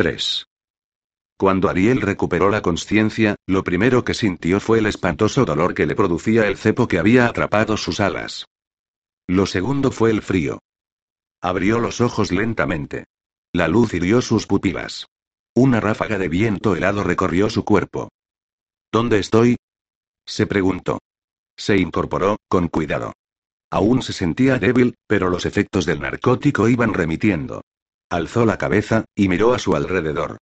3. Cuando Ariel recuperó la conciencia, lo primero que sintió fue el espantoso dolor que le producía el cepo que había atrapado sus alas. Lo segundo fue el frío. Abrió los ojos lentamente. La luz hirió sus pupilas. Una ráfaga de viento helado recorrió su cuerpo. ¿Dónde estoy? se preguntó. Se incorporó, con cuidado. Aún se sentía débil, pero los efectos del narcótico iban remitiendo. Alzó la cabeza, y miró a su alrededor.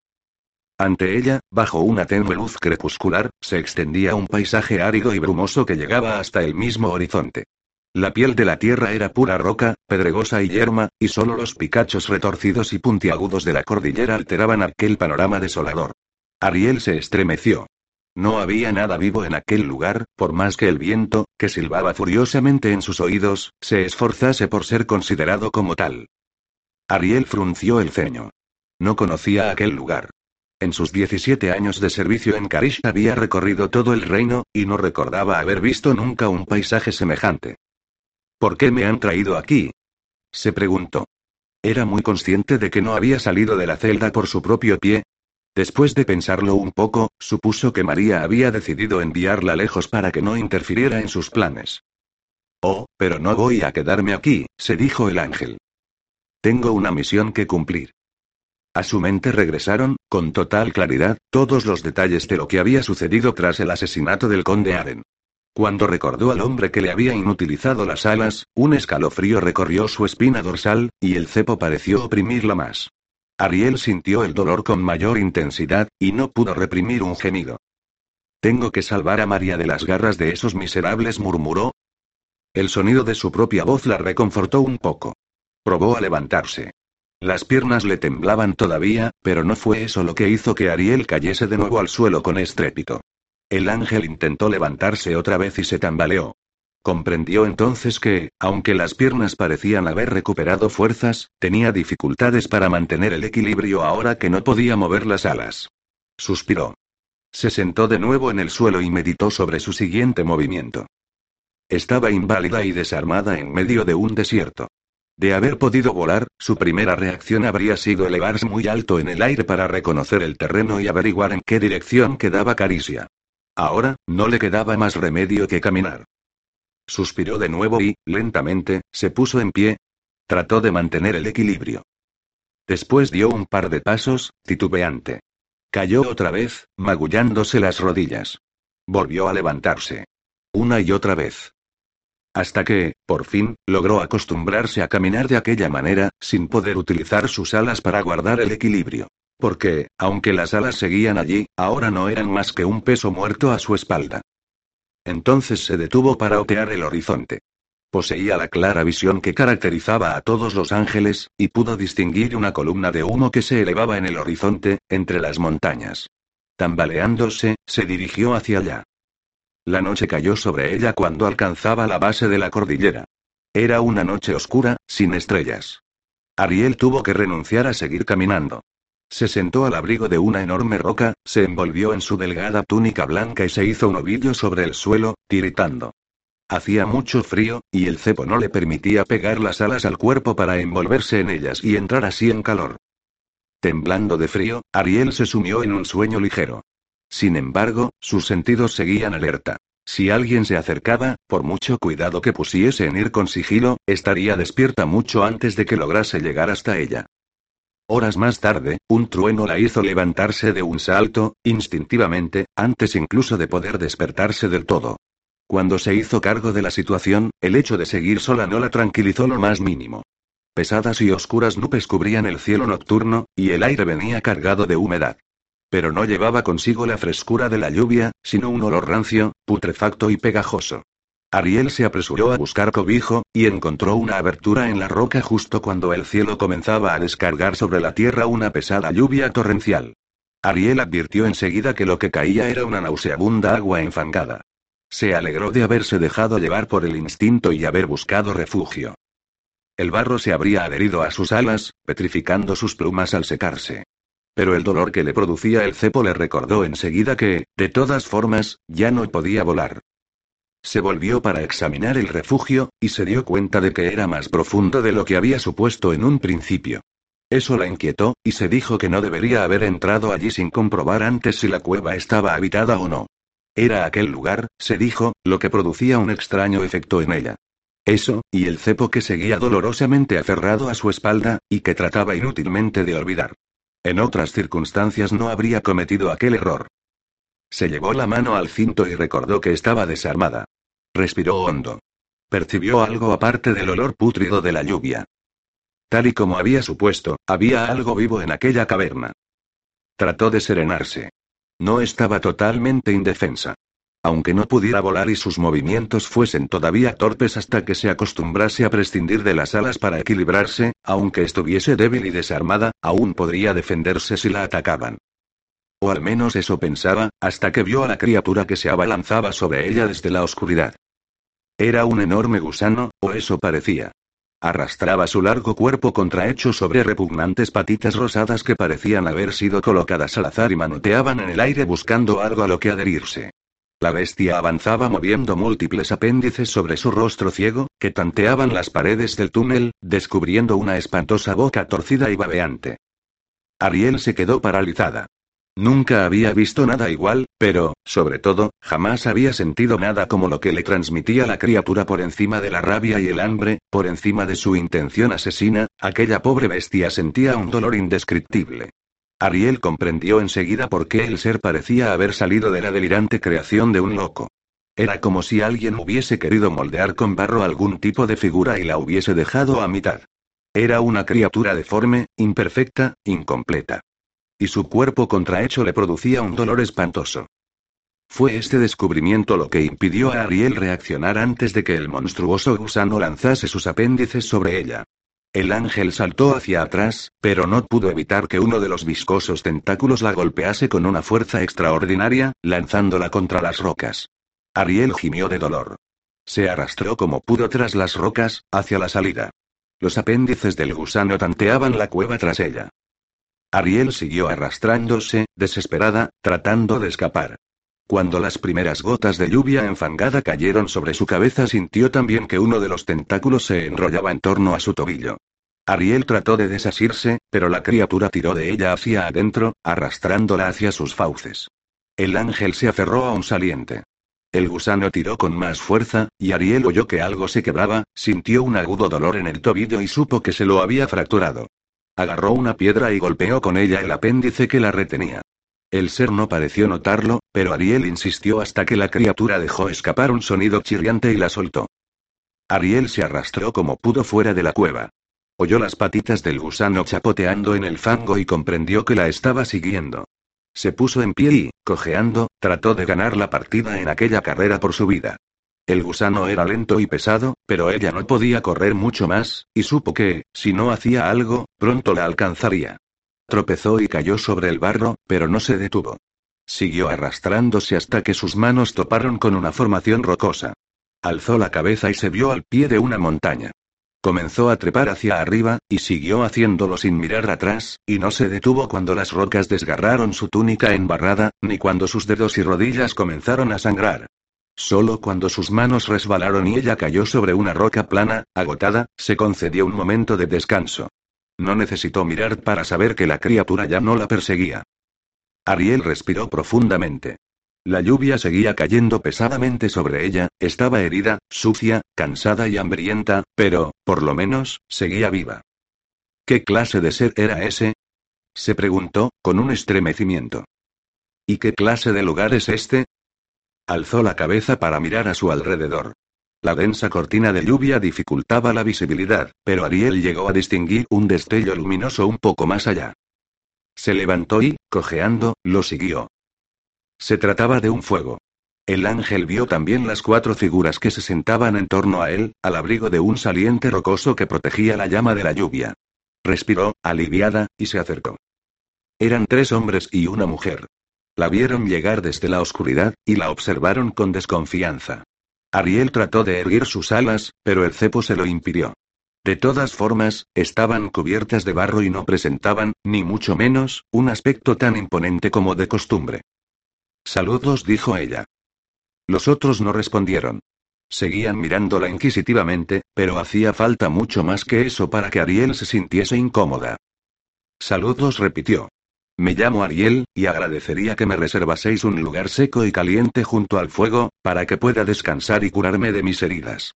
Ante ella, bajo una tenue luz crepuscular, se extendía un paisaje árido y brumoso que llegaba hasta el mismo horizonte. La piel de la tierra era pura roca, pedregosa y yerma, y solo los picachos retorcidos y puntiagudos de la cordillera alteraban aquel panorama desolador. Ariel se estremeció. No había nada vivo en aquel lugar, por más que el viento, que silbaba furiosamente en sus oídos, se esforzase por ser considerado como tal. Ariel frunció el ceño. No conocía aquel lugar. En sus 17 años de servicio en Karish había recorrido todo el reino, y no recordaba haber visto nunca un paisaje semejante. ¿Por qué me han traído aquí? se preguntó. Era muy consciente de que no había salido de la celda por su propio pie, Después de pensarlo un poco, supuso que María había decidido enviarla lejos para que no interfiriera en sus planes. Oh, pero no voy a quedarme aquí, se dijo el ángel. Tengo una misión que cumplir. A su mente regresaron, con total claridad, todos los detalles de lo que había sucedido tras el asesinato del conde Aren. Cuando recordó al hombre que le había inutilizado las alas, un escalofrío recorrió su espina dorsal, y el cepo pareció oprimirla más. Ariel sintió el dolor con mayor intensidad, y no pudo reprimir un gemido. Tengo que salvar a María de las garras de esos miserables, murmuró. El sonido de su propia voz la reconfortó un poco. Probó a levantarse. Las piernas le temblaban todavía, pero no fue eso lo que hizo que Ariel cayese de nuevo al suelo con estrépito. El ángel intentó levantarse otra vez y se tambaleó. Comprendió entonces que, aunque las piernas parecían haber recuperado fuerzas, tenía dificultades para mantener el equilibrio ahora que no podía mover las alas. Suspiró. Se sentó de nuevo en el suelo y meditó sobre su siguiente movimiento. Estaba inválida y desarmada en medio de un desierto. De haber podido volar, su primera reacción habría sido elevarse muy alto en el aire para reconocer el terreno y averiguar en qué dirección quedaba Caricia. Ahora, no le quedaba más remedio que caminar. Suspiró de nuevo y, lentamente, se puso en pie. Trató de mantener el equilibrio. Después dio un par de pasos, titubeante. Cayó otra vez, magullándose las rodillas. Volvió a levantarse. Una y otra vez. Hasta que, por fin, logró acostumbrarse a caminar de aquella manera, sin poder utilizar sus alas para guardar el equilibrio. Porque, aunque las alas seguían allí, ahora no eran más que un peso muerto a su espalda. Entonces se detuvo para otear el horizonte. Poseía la clara visión que caracterizaba a todos los ángeles, y pudo distinguir una columna de humo que se elevaba en el horizonte, entre las montañas. Tambaleándose, se dirigió hacia allá. La noche cayó sobre ella cuando alcanzaba la base de la cordillera. Era una noche oscura, sin estrellas. Ariel tuvo que renunciar a seguir caminando. Se sentó al abrigo de una enorme roca, se envolvió en su delgada túnica blanca y se hizo un ovillo sobre el suelo, tiritando. Hacía mucho frío, y el cepo no le permitía pegar las alas al cuerpo para envolverse en ellas y entrar así en calor. Temblando de frío, Ariel se sumió en un sueño ligero. Sin embargo, sus sentidos seguían alerta. Si alguien se acercaba, por mucho cuidado que pusiese en ir con sigilo, estaría despierta mucho antes de que lograse llegar hasta ella. Horas más tarde, un trueno la hizo levantarse de un salto, instintivamente, antes incluso de poder despertarse del todo. Cuando se hizo cargo de la situación, el hecho de seguir sola no la tranquilizó lo más mínimo. Pesadas y oscuras nubes cubrían el cielo nocturno, y el aire venía cargado de humedad. Pero no llevaba consigo la frescura de la lluvia, sino un olor rancio, putrefacto y pegajoso. Ariel se apresuró a buscar cobijo, y encontró una abertura en la roca justo cuando el cielo comenzaba a descargar sobre la tierra una pesada lluvia torrencial. Ariel advirtió enseguida que lo que caía era una nauseabunda agua enfangada. Se alegró de haberse dejado llevar por el instinto y haber buscado refugio. El barro se habría adherido a sus alas, petrificando sus plumas al secarse. Pero el dolor que le producía el cepo le recordó enseguida que, de todas formas, ya no podía volar. Se volvió para examinar el refugio, y se dio cuenta de que era más profundo de lo que había supuesto en un principio. Eso la inquietó, y se dijo que no debería haber entrado allí sin comprobar antes si la cueva estaba habitada o no. Era aquel lugar, se dijo, lo que producía un extraño efecto en ella. Eso, y el cepo que seguía dolorosamente aferrado a su espalda, y que trataba inútilmente de olvidar. En otras circunstancias no habría cometido aquel error. Se llevó la mano al cinto y recordó que estaba desarmada. Respiró hondo. Percibió algo aparte del olor pútrido de la lluvia. Tal y como había supuesto, había algo vivo en aquella caverna. Trató de serenarse. No estaba totalmente indefensa. Aunque no pudiera volar y sus movimientos fuesen todavía torpes hasta que se acostumbrase a prescindir de las alas para equilibrarse, aunque estuviese débil y desarmada, aún podría defenderse si la atacaban. O al menos eso pensaba, hasta que vio a la criatura que se abalanzaba sobre ella desde la oscuridad. Era un enorme gusano, o eso parecía. Arrastraba su largo cuerpo contrahecho sobre repugnantes patitas rosadas que parecían haber sido colocadas al azar y manoteaban en el aire buscando algo a lo que adherirse. La bestia avanzaba moviendo múltiples apéndices sobre su rostro ciego, que tanteaban las paredes del túnel, descubriendo una espantosa boca torcida y babeante. Ariel se quedó paralizada. Nunca había visto nada igual, pero, sobre todo, jamás había sentido nada como lo que le transmitía la criatura por encima de la rabia y el hambre, por encima de su intención asesina, aquella pobre bestia sentía un dolor indescriptible. Ariel comprendió enseguida por qué el ser parecía haber salido de la delirante creación de un loco. Era como si alguien hubiese querido moldear con barro algún tipo de figura y la hubiese dejado a mitad. Era una criatura deforme, imperfecta, incompleta y su cuerpo contrahecho le producía un dolor espantoso. Fue este descubrimiento lo que impidió a Ariel reaccionar antes de que el monstruoso gusano lanzase sus apéndices sobre ella. El ángel saltó hacia atrás, pero no pudo evitar que uno de los viscosos tentáculos la golpease con una fuerza extraordinaria, lanzándola contra las rocas. Ariel gimió de dolor. Se arrastró como pudo tras las rocas, hacia la salida. Los apéndices del gusano tanteaban la cueva tras ella. Ariel siguió arrastrándose, desesperada, tratando de escapar. Cuando las primeras gotas de lluvia enfangada cayeron sobre su cabeza sintió también que uno de los tentáculos se enrollaba en torno a su tobillo. Ariel trató de desasirse, pero la criatura tiró de ella hacia adentro, arrastrándola hacia sus fauces. El ángel se aferró a un saliente. El gusano tiró con más fuerza, y Ariel oyó que algo se quebraba, sintió un agudo dolor en el tobillo y supo que se lo había fracturado. Agarró una piedra y golpeó con ella el apéndice que la retenía. El ser no pareció notarlo, pero Ariel insistió hasta que la criatura dejó escapar un sonido chirriante y la soltó. Ariel se arrastró como pudo fuera de la cueva. Oyó las patitas del gusano chapoteando en el fango y comprendió que la estaba siguiendo. Se puso en pie y, cojeando, trató de ganar la partida en aquella carrera por su vida. El gusano era lento y pesado, pero ella no podía correr mucho más, y supo que, si no hacía algo, pronto la alcanzaría. Tropezó y cayó sobre el barro, pero no se detuvo. Siguió arrastrándose hasta que sus manos toparon con una formación rocosa. Alzó la cabeza y se vio al pie de una montaña. Comenzó a trepar hacia arriba, y siguió haciéndolo sin mirar atrás, y no se detuvo cuando las rocas desgarraron su túnica embarrada, ni cuando sus dedos y rodillas comenzaron a sangrar. Solo cuando sus manos resbalaron y ella cayó sobre una roca plana, agotada, se concedió un momento de descanso. No necesitó mirar para saber que la criatura ya no la perseguía. Ariel respiró profundamente. La lluvia seguía cayendo pesadamente sobre ella, estaba herida, sucia, cansada y hambrienta, pero, por lo menos, seguía viva. ¿Qué clase de ser era ese? se preguntó, con un estremecimiento. ¿Y qué clase de lugar es este? Alzó la cabeza para mirar a su alrededor. La densa cortina de lluvia dificultaba la visibilidad, pero Ariel llegó a distinguir un destello luminoso un poco más allá. Se levantó y, cojeando, lo siguió. Se trataba de un fuego. El ángel vio también las cuatro figuras que se sentaban en torno a él, al abrigo de un saliente rocoso que protegía la llama de la lluvia. Respiró, aliviada, y se acercó. Eran tres hombres y una mujer. La vieron llegar desde la oscuridad, y la observaron con desconfianza. Ariel trató de erguir sus alas, pero el cepo se lo impidió. De todas formas, estaban cubiertas de barro y no presentaban, ni mucho menos, un aspecto tan imponente como de costumbre. Saludos, dijo ella. Los otros no respondieron. Seguían mirándola inquisitivamente, pero hacía falta mucho más que eso para que Ariel se sintiese incómoda. Saludos, repitió. Me llamo Ariel, y agradecería que me reservaseis un lugar seco y caliente junto al fuego, para que pueda descansar y curarme de mis heridas.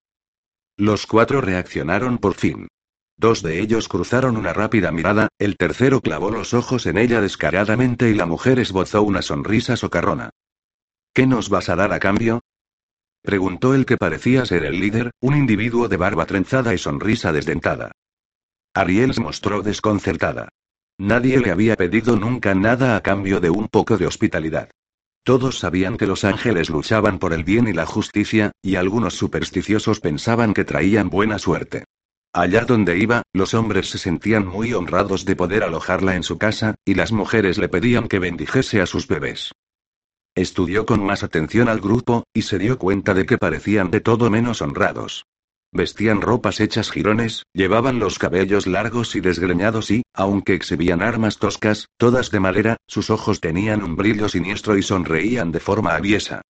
Los cuatro reaccionaron por fin. Dos de ellos cruzaron una rápida mirada, el tercero clavó los ojos en ella descaradamente y la mujer esbozó una sonrisa socarrona. ¿Qué nos vas a dar a cambio? Preguntó el que parecía ser el líder, un individuo de barba trenzada y sonrisa desdentada. Ariel se mostró desconcertada. Nadie le había pedido nunca nada a cambio de un poco de hospitalidad. Todos sabían que los ángeles luchaban por el bien y la justicia, y algunos supersticiosos pensaban que traían buena suerte. Allá donde iba, los hombres se sentían muy honrados de poder alojarla en su casa, y las mujeres le pedían que bendijese a sus bebés. Estudió con más atención al grupo, y se dio cuenta de que parecían de todo menos honrados. Vestían ropas hechas jirones, llevaban los cabellos largos y desgreñados y, aunque exhibían armas toscas, todas de madera, sus ojos tenían un brillo siniestro y sonreían de forma aviesa.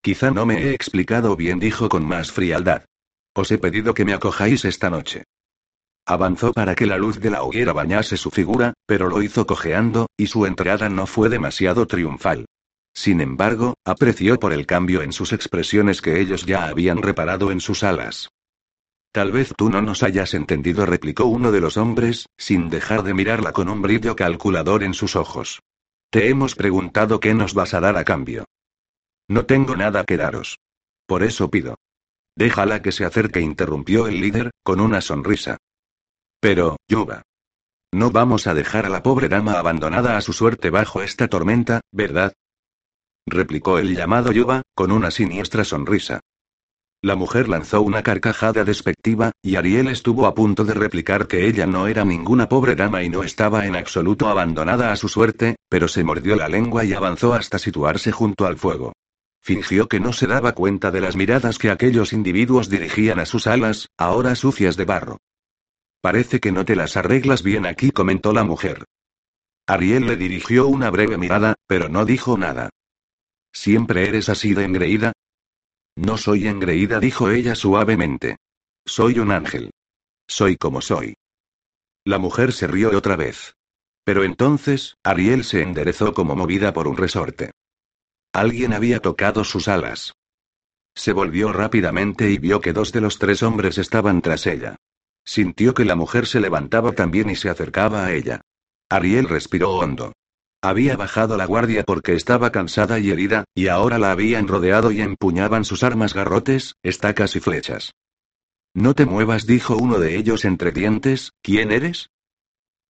Quizá no me he explicado bien, dijo con más frialdad. Os he pedido que me acojáis esta noche. Avanzó para que la luz de la hoguera bañase su figura, pero lo hizo cojeando, y su entrada no fue demasiado triunfal. Sin embargo, apreció por el cambio en sus expresiones que ellos ya habían reparado en sus alas. Tal vez tú no nos hayas entendido, replicó uno de los hombres, sin dejar de mirarla con un brillo calculador en sus ojos. Te hemos preguntado qué nos vas a dar a cambio. No tengo nada que daros. Por eso pido. Déjala que se acerque, interrumpió el líder, con una sonrisa. Pero, Yuba. No vamos a dejar a la pobre dama abandonada a su suerte bajo esta tormenta, ¿verdad? replicó el llamado Yuba, con una siniestra sonrisa. La mujer lanzó una carcajada despectiva, y Ariel estuvo a punto de replicar que ella no era ninguna pobre dama y no estaba en absoluto abandonada a su suerte, pero se mordió la lengua y avanzó hasta situarse junto al fuego. Fingió que no se daba cuenta de las miradas que aquellos individuos dirigían a sus alas, ahora sucias de barro. Parece que no te las arreglas bien aquí, comentó la mujer. Ariel le dirigió una breve mirada, pero no dijo nada. ¿Siempre eres así de engreída? No soy engreída, dijo ella suavemente. Soy un ángel. Soy como soy. La mujer se rió otra vez. Pero entonces, Ariel se enderezó como movida por un resorte. Alguien había tocado sus alas. Se volvió rápidamente y vio que dos de los tres hombres estaban tras ella. Sintió que la mujer se levantaba también y se acercaba a ella. Ariel respiró hondo. Había bajado la guardia porque estaba cansada y herida, y ahora la habían rodeado y empuñaban sus armas garrotes, estacas y flechas. No te muevas, dijo uno de ellos entre dientes, ¿quién eres?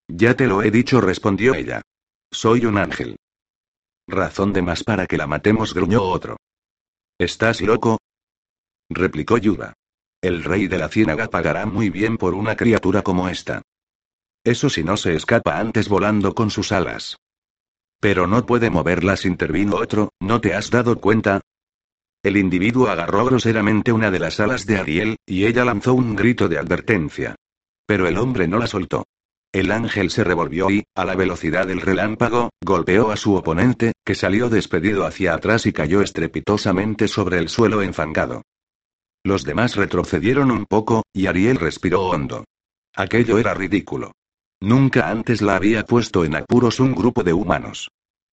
Ya te lo he dicho, respondió ella. Soy un ángel. Razón de más para que la matemos, gruñó otro. ¿Estás loco? replicó Yuba. El rey de la ciénaga pagará muy bien por una criatura como esta. Eso si no se escapa antes volando con sus alas. Pero no puede moverlas, intervino otro, ¿no te has dado cuenta? El individuo agarró groseramente una de las alas de Ariel, y ella lanzó un grito de advertencia. Pero el hombre no la soltó. El ángel se revolvió y, a la velocidad del relámpago, golpeó a su oponente, que salió despedido hacia atrás y cayó estrepitosamente sobre el suelo enfangado. Los demás retrocedieron un poco, y Ariel respiró hondo. Aquello era ridículo. Nunca antes la había puesto en apuros un grupo de humanos.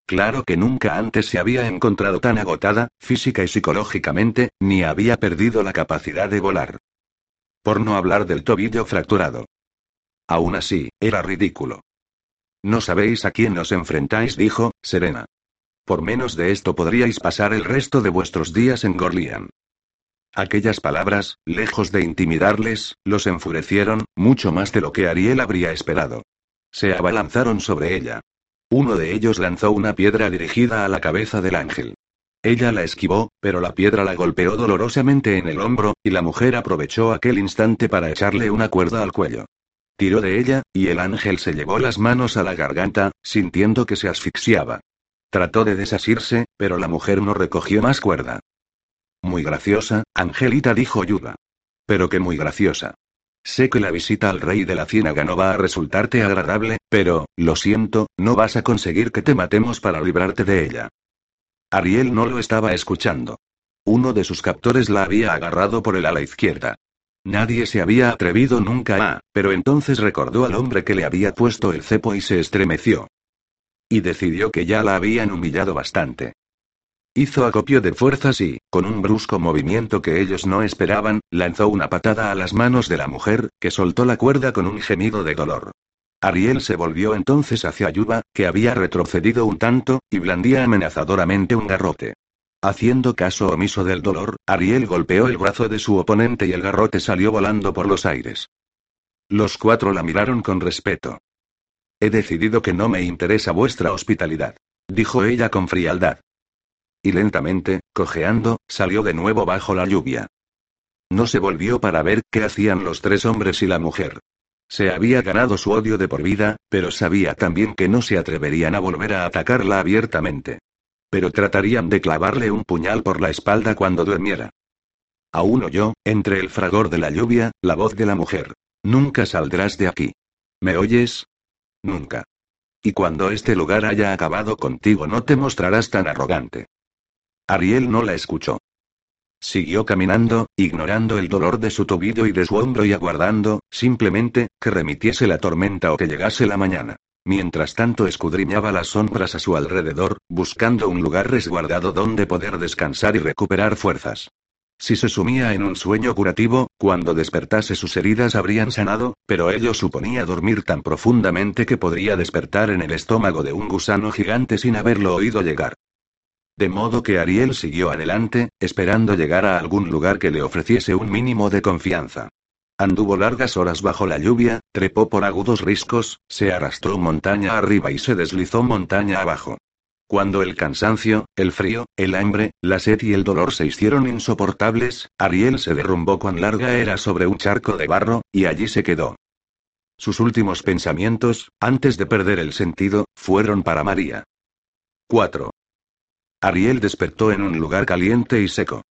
Claro que nunca antes se había encontrado tan agotada, física y psicológicamente, ni había perdido la capacidad de volar. Por no hablar del tobillo fracturado. Aún así, era ridículo. No sabéis a quién os enfrentáis, dijo, Serena. Por menos de esto podríais pasar el resto de vuestros días en Gorlian. Aquellas palabras, lejos de intimidarles, los enfurecieron, mucho más de lo que Ariel habría esperado. Se abalanzaron sobre ella. Uno de ellos lanzó una piedra dirigida a la cabeza del ángel. Ella la esquivó, pero la piedra la golpeó dolorosamente en el hombro, y la mujer aprovechó aquel instante para echarle una cuerda al cuello. Tiró de ella, y el ángel se llevó las manos a la garganta, sintiendo que se asfixiaba. Trató de desasirse, pero la mujer no recogió más cuerda. Muy graciosa, Angelita dijo Yuba. Pero que muy graciosa. Sé que la visita al rey de la ciénaga no va a resultarte agradable, pero, lo siento, no vas a conseguir que te matemos para librarte de ella. Ariel no lo estaba escuchando. Uno de sus captores la había agarrado por el ala izquierda. Nadie se había atrevido nunca a, pero entonces recordó al hombre que le había puesto el cepo y se estremeció. Y decidió que ya la habían humillado bastante. Hizo acopio de fuerzas y, con un brusco movimiento que ellos no esperaban, lanzó una patada a las manos de la mujer, que soltó la cuerda con un gemido de dolor. Ariel se volvió entonces hacia Yuba, que había retrocedido un tanto, y blandía amenazadoramente un garrote. Haciendo caso omiso del dolor, Ariel golpeó el brazo de su oponente y el garrote salió volando por los aires. Los cuatro la miraron con respeto. He decidido que no me interesa vuestra hospitalidad, dijo ella con frialdad. Y lentamente, cojeando, salió de nuevo bajo la lluvia. No se volvió para ver qué hacían los tres hombres y la mujer. Se había ganado su odio de por vida, pero sabía también que no se atreverían a volver a atacarla abiertamente. Pero tratarían de clavarle un puñal por la espalda cuando durmiera. Aún oyó, entre el fragor de la lluvia, la voz de la mujer. Nunca saldrás de aquí. ¿Me oyes? Nunca. Y cuando este lugar haya acabado contigo no te mostrarás tan arrogante. Ariel no la escuchó. Siguió caminando, ignorando el dolor de su tobillo y de su hombro y aguardando, simplemente, que remitiese la tormenta o que llegase la mañana. Mientras tanto escudriñaba las sombras a su alrededor, buscando un lugar resguardado donde poder descansar y recuperar fuerzas. Si se sumía en un sueño curativo, cuando despertase sus heridas habrían sanado, pero ello suponía dormir tan profundamente que podría despertar en el estómago de un gusano gigante sin haberlo oído llegar. De modo que Ariel siguió adelante, esperando llegar a algún lugar que le ofreciese un mínimo de confianza. Anduvo largas horas bajo la lluvia, trepó por agudos riscos, se arrastró montaña arriba y se deslizó montaña abajo. Cuando el cansancio, el frío, el hambre, la sed y el dolor se hicieron insoportables, Ariel se derrumbó cuán larga era sobre un charco de barro, y allí se quedó. Sus últimos pensamientos, antes de perder el sentido, fueron para María. 4. Ariel despertó en un lugar caliente y seco.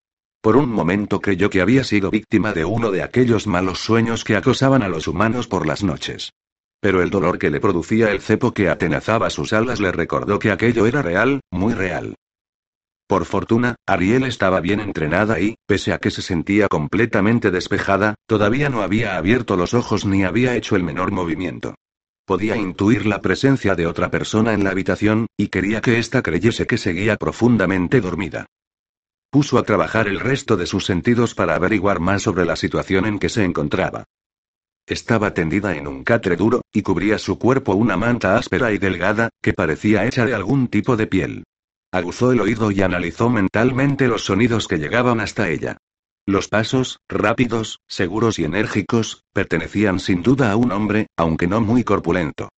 Por un momento creyó que había sido víctima de uno de aquellos malos sueños que acosaban a los humanos por las noches. Pero el dolor que le producía el cepo que atenazaba sus alas le recordó que aquello era real, muy real. Por fortuna, Ariel estaba bien entrenada y, pese a que se sentía completamente despejada, todavía no había abierto los ojos ni había hecho el menor movimiento. Podía intuir la presencia de otra persona en la habitación, y quería que ésta creyese que seguía profundamente dormida puso a trabajar el resto de sus sentidos para averiguar más sobre la situación en que se encontraba. Estaba tendida en un catre duro, y cubría su cuerpo una manta áspera y delgada, que parecía hecha de algún tipo de piel. Aguzó el oído y analizó mentalmente los sonidos que llegaban hasta ella. Los pasos, rápidos, seguros y enérgicos, pertenecían sin duda a un hombre, aunque no muy corpulento.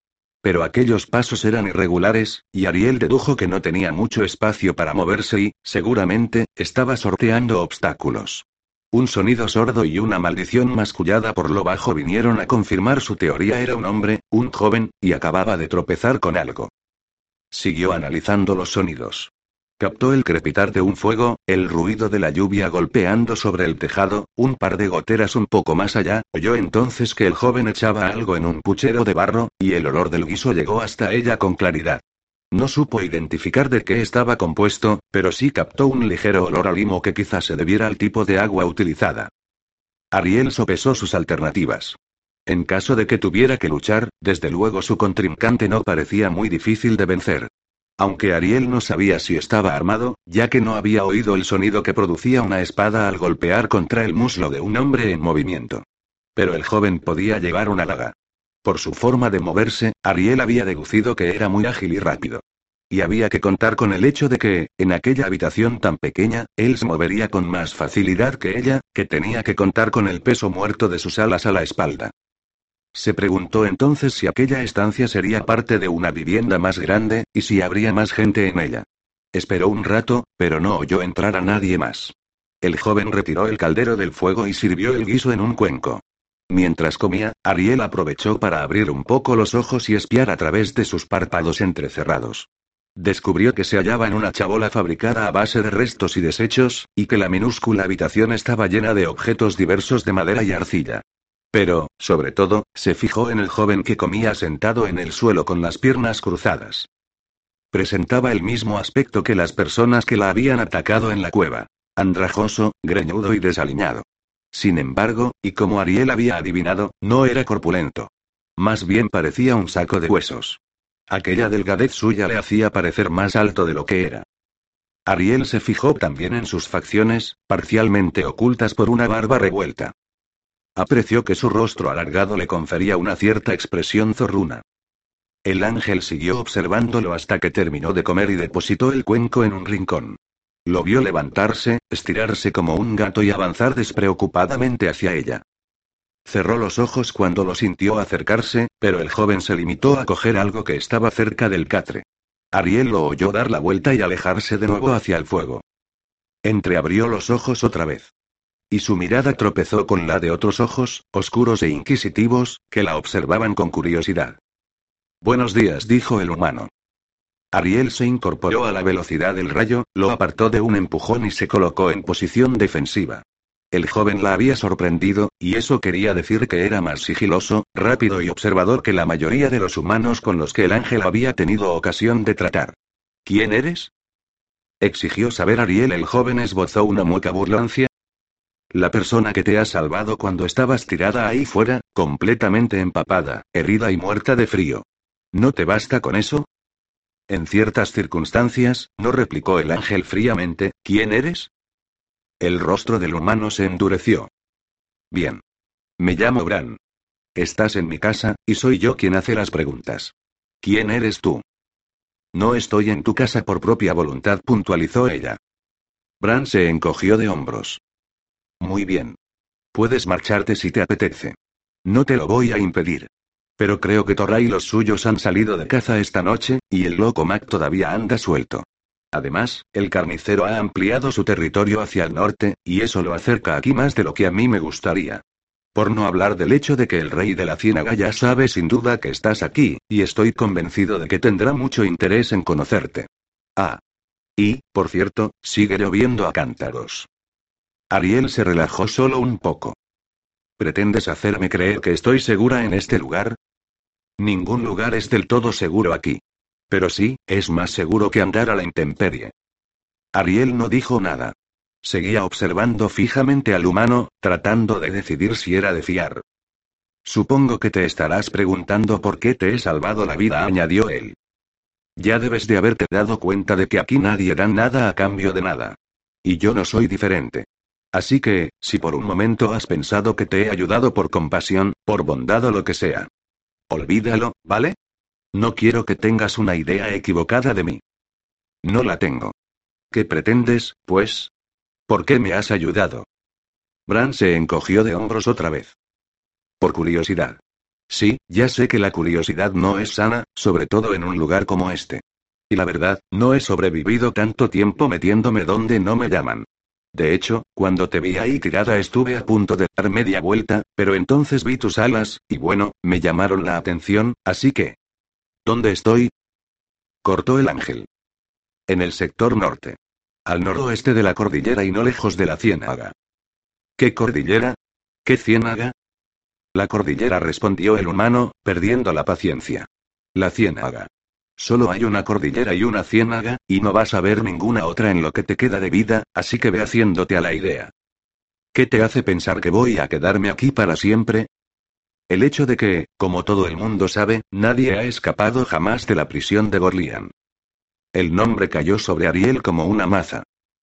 Pero aquellos pasos eran irregulares, y Ariel dedujo que no tenía mucho espacio para moverse y, seguramente, estaba sorteando obstáculos. Un sonido sordo y una maldición mascullada por lo bajo vinieron a confirmar su teoría. Era un hombre, un joven, y acababa de tropezar con algo. Siguió analizando los sonidos. Captó el crepitar de un fuego, el ruido de la lluvia golpeando sobre el tejado, un par de goteras un poco más allá, oyó entonces que el joven echaba algo en un puchero de barro, y el olor del guiso llegó hasta ella con claridad. No supo identificar de qué estaba compuesto, pero sí captó un ligero olor a limo que quizás se debiera al tipo de agua utilizada. Ariel sopesó sus alternativas. En caso de que tuviera que luchar, desde luego su contrincante no parecía muy difícil de vencer. Aunque Ariel no sabía si estaba armado, ya que no había oído el sonido que producía una espada al golpear contra el muslo de un hombre en movimiento. Pero el joven podía llevar una daga. Por su forma de moverse, Ariel había deducido que era muy ágil y rápido. Y había que contar con el hecho de que, en aquella habitación tan pequeña, él se movería con más facilidad que ella, que tenía que contar con el peso muerto de sus alas a la espalda. Se preguntó entonces si aquella estancia sería parte de una vivienda más grande, y si habría más gente en ella. Esperó un rato, pero no oyó entrar a nadie más. El joven retiró el caldero del fuego y sirvió el guiso en un cuenco. Mientras comía, Ariel aprovechó para abrir un poco los ojos y espiar a través de sus párpados entrecerrados. Descubrió que se hallaba en una chabola fabricada a base de restos y desechos, y que la minúscula habitación estaba llena de objetos diversos de madera y arcilla. Pero, sobre todo, se fijó en el joven que comía sentado en el suelo con las piernas cruzadas. Presentaba el mismo aspecto que las personas que la habían atacado en la cueva. Andrajoso, greñudo y desaliñado. Sin embargo, y como Ariel había adivinado, no era corpulento. Más bien parecía un saco de huesos. Aquella delgadez suya le hacía parecer más alto de lo que era. Ariel se fijó también en sus facciones, parcialmente ocultas por una barba revuelta. Apreció que su rostro alargado le confería una cierta expresión zorruna. El ángel siguió observándolo hasta que terminó de comer y depositó el cuenco en un rincón. Lo vio levantarse, estirarse como un gato y avanzar despreocupadamente hacia ella. Cerró los ojos cuando lo sintió acercarse, pero el joven se limitó a coger algo que estaba cerca del catre. Ariel lo oyó dar la vuelta y alejarse de nuevo hacia el fuego. Entreabrió los ojos otra vez. Y su mirada tropezó con la de otros ojos, oscuros e inquisitivos, que la observaban con curiosidad. Buenos días, dijo el humano. Ariel se incorporó a la velocidad del rayo, lo apartó de un empujón y se colocó en posición defensiva. El joven la había sorprendido, y eso quería decir que era más sigiloso, rápido y observador que la mayoría de los humanos con los que el ángel había tenido ocasión de tratar. ¿Quién eres? Exigió saber Ariel. El joven esbozó una mueca burlancia, la persona que te ha salvado cuando estabas tirada ahí fuera, completamente empapada, herida y muerta de frío. ¿No te basta con eso? En ciertas circunstancias, no replicó el ángel fríamente, ¿quién eres? El rostro del humano se endureció. Bien. Me llamo Bran. Estás en mi casa, y soy yo quien hace las preguntas. ¿Quién eres tú? No estoy en tu casa por propia voluntad, puntualizó ella. Bran se encogió de hombros. Muy bien. Puedes marcharte si te apetece. No te lo voy a impedir. Pero creo que Torra y los suyos han salido de caza esta noche, y el loco Mac todavía anda suelto. Además, el carnicero ha ampliado su territorio hacia el norte, y eso lo acerca aquí más de lo que a mí me gustaría. Por no hablar del hecho de que el rey de la ciénaga ya sabe sin duda que estás aquí, y estoy convencido de que tendrá mucho interés en conocerte. Ah. Y, por cierto, sigue lloviendo a cántaros. Ariel se relajó solo un poco. ¿Pretendes hacerme creer que estoy segura en este lugar? Ningún lugar es del todo seguro aquí. Pero sí, es más seguro que andar a la intemperie. Ariel no dijo nada. Seguía observando fijamente al humano, tratando de decidir si era de fiar. Supongo que te estarás preguntando por qué te he salvado la vida, añadió él. Ya debes de haberte dado cuenta de que aquí nadie da nada a cambio de nada. Y yo no soy diferente. Así que, si por un momento has pensado que te he ayudado por compasión, por bondad o lo que sea. Olvídalo, ¿vale? No quiero que tengas una idea equivocada de mí. No la tengo. ¿Qué pretendes, pues? ¿Por qué me has ayudado? Bran se encogió de hombros otra vez. Por curiosidad. Sí, ya sé que la curiosidad no es sana, sobre todo en un lugar como este. Y la verdad, no he sobrevivido tanto tiempo metiéndome donde no me llaman. De hecho, cuando te vi ahí tirada estuve a punto de dar media vuelta, pero entonces vi tus alas, y bueno, me llamaron la atención, así que... ¿Dónde estoy? Cortó el ángel. En el sector norte. Al noroeste de la cordillera y no lejos de la ciénaga. ¿Qué cordillera? ¿Qué ciénaga? La cordillera respondió el humano, perdiendo la paciencia. La ciénaga. Solo hay una cordillera y una ciénaga, y no vas a ver ninguna otra en lo que te queda de vida, así que ve haciéndote a la idea. ¿Qué te hace pensar que voy a quedarme aquí para siempre? El hecho de que, como todo el mundo sabe, nadie ha escapado jamás de la prisión de Gorlian. El nombre cayó sobre Ariel como una maza.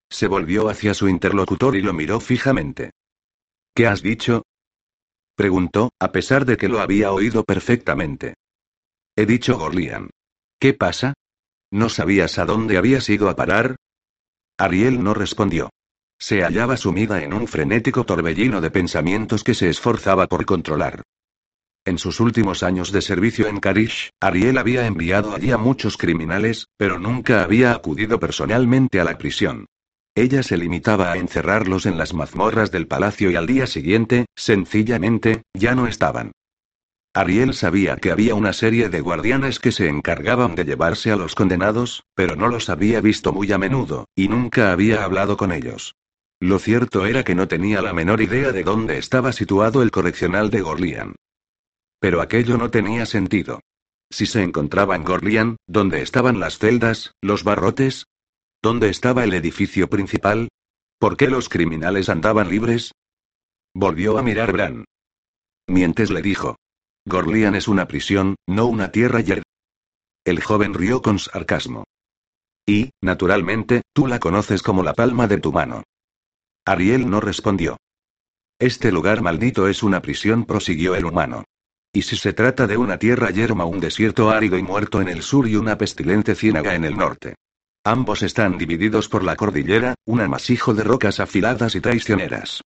Se volvió hacia su interlocutor y lo miró fijamente. ¿Qué has dicho? Preguntó, a pesar de que lo había oído perfectamente. He dicho Gorlian. ¿Qué pasa? ¿No sabías a dónde habías ido a parar? Ariel no respondió. Se hallaba sumida en un frenético torbellino de pensamientos que se esforzaba por controlar. En sus últimos años de servicio en Karish, Ariel había enviado allí a muchos criminales, pero nunca había acudido personalmente a la prisión. Ella se limitaba a encerrarlos en las mazmorras del palacio y al día siguiente, sencillamente, ya no estaban. Ariel sabía que había una serie de guardianes que se encargaban de llevarse a los condenados, pero no los había visto muy a menudo, y nunca había hablado con ellos. Lo cierto era que no tenía la menor idea de dónde estaba situado el correccional de Gorlian. Pero aquello no tenía sentido. Si se encontraba en Gorlian, ¿dónde estaban las celdas, los barrotes? ¿Dónde estaba el edificio principal? ¿Por qué los criminales andaban libres? Volvió a mirar Bran. Mientes le dijo. Gorlian es una prisión, no una tierra yer. El joven rió con sarcasmo. Y, naturalmente, tú la conoces como la palma de tu mano. Ariel no respondió. Este lugar maldito es una prisión, prosiguió el humano. Y si se trata de una tierra yerma, un desierto árido y muerto en el sur y una pestilente ciénaga en el norte. Ambos están divididos por la cordillera, un amasijo de rocas afiladas y traicioneras.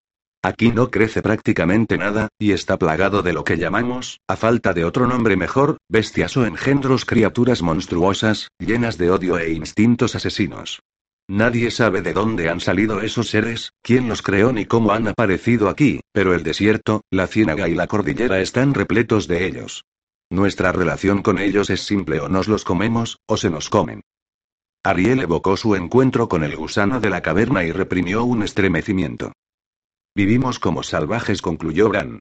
Aquí no crece prácticamente nada, y está plagado de lo que llamamos, a falta de otro nombre mejor, bestias o engendros criaturas monstruosas, llenas de odio e instintos asesinos. Nadie sabe de dónde han salido esos seres, quién los creó ni cómo han aparecido aquí, pero el desierto, la ciénaga y la cordillera están repletos de ellos. Nuestra relación con ellos es simple o nos los comemos, o se nos comen. Ariel evocó su encuentro con el gusano de la caverna y reprimió un estremecimiento. Vivimos como salvajes, concluyó Bran.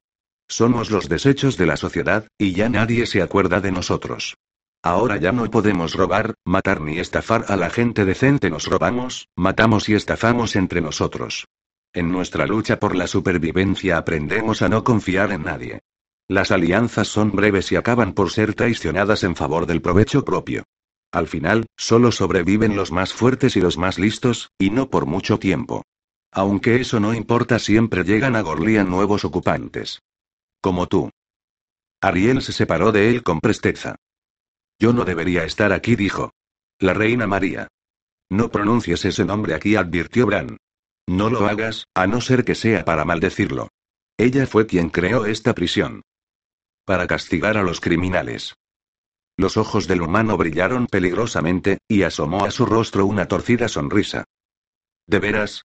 Somos los desechos de la sociedad, y ya nadie se acuerda de nosotros. Ahora ya no podemos robar, matar ni estafar a la gente decente, nos robamos, matamos y estafamos entre nosotros. En nuestra lucha por la supervivencia aprendemos a no confiar en nadie. Las alianzas son breves y acaban por ser traicionadas en favor del provecho propio. Al final, solo sobreviven los más fuertes y los más listos, y no por mucho tiempo. Aunque eso no importa, siempre llegan a Gorlian nuevos ocupantes. Como tú. Ariel se separó de él con presteza. Yo no debería estar aquí, dijo. La reina María. No pronuncies ese nombre aquí, advirtió Bran. No lo hagas, a no ser que sea para maldecirlo. Ella fue quien creó esta prisión. Para castigar a los criminales. Los ojos del humano brillaron peligrosamente, y asomó a su rostro una torcida sonrisa. ¿De veras?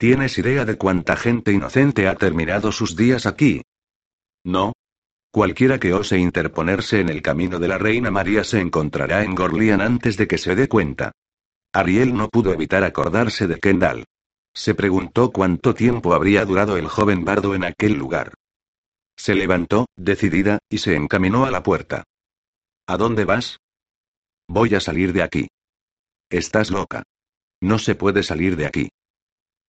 ¿Tienes idea de cuánta gente inocente ha terminado sus días aquí? No. Cualquiera que ose interponerse en el camino de la reina María se encontrará en Gorlian antes de que se dé cuenta. Ariel no pudo evitar acordarse de Kendall. Se preguntó cuánto tiempo habría durado el joven bardo en aquel lugar. Se levantó, decidida, y se encaminó a la puerta. ¿A dónde vas? Voy a salir de aquí. Estás loca. No se puede salir de aquí.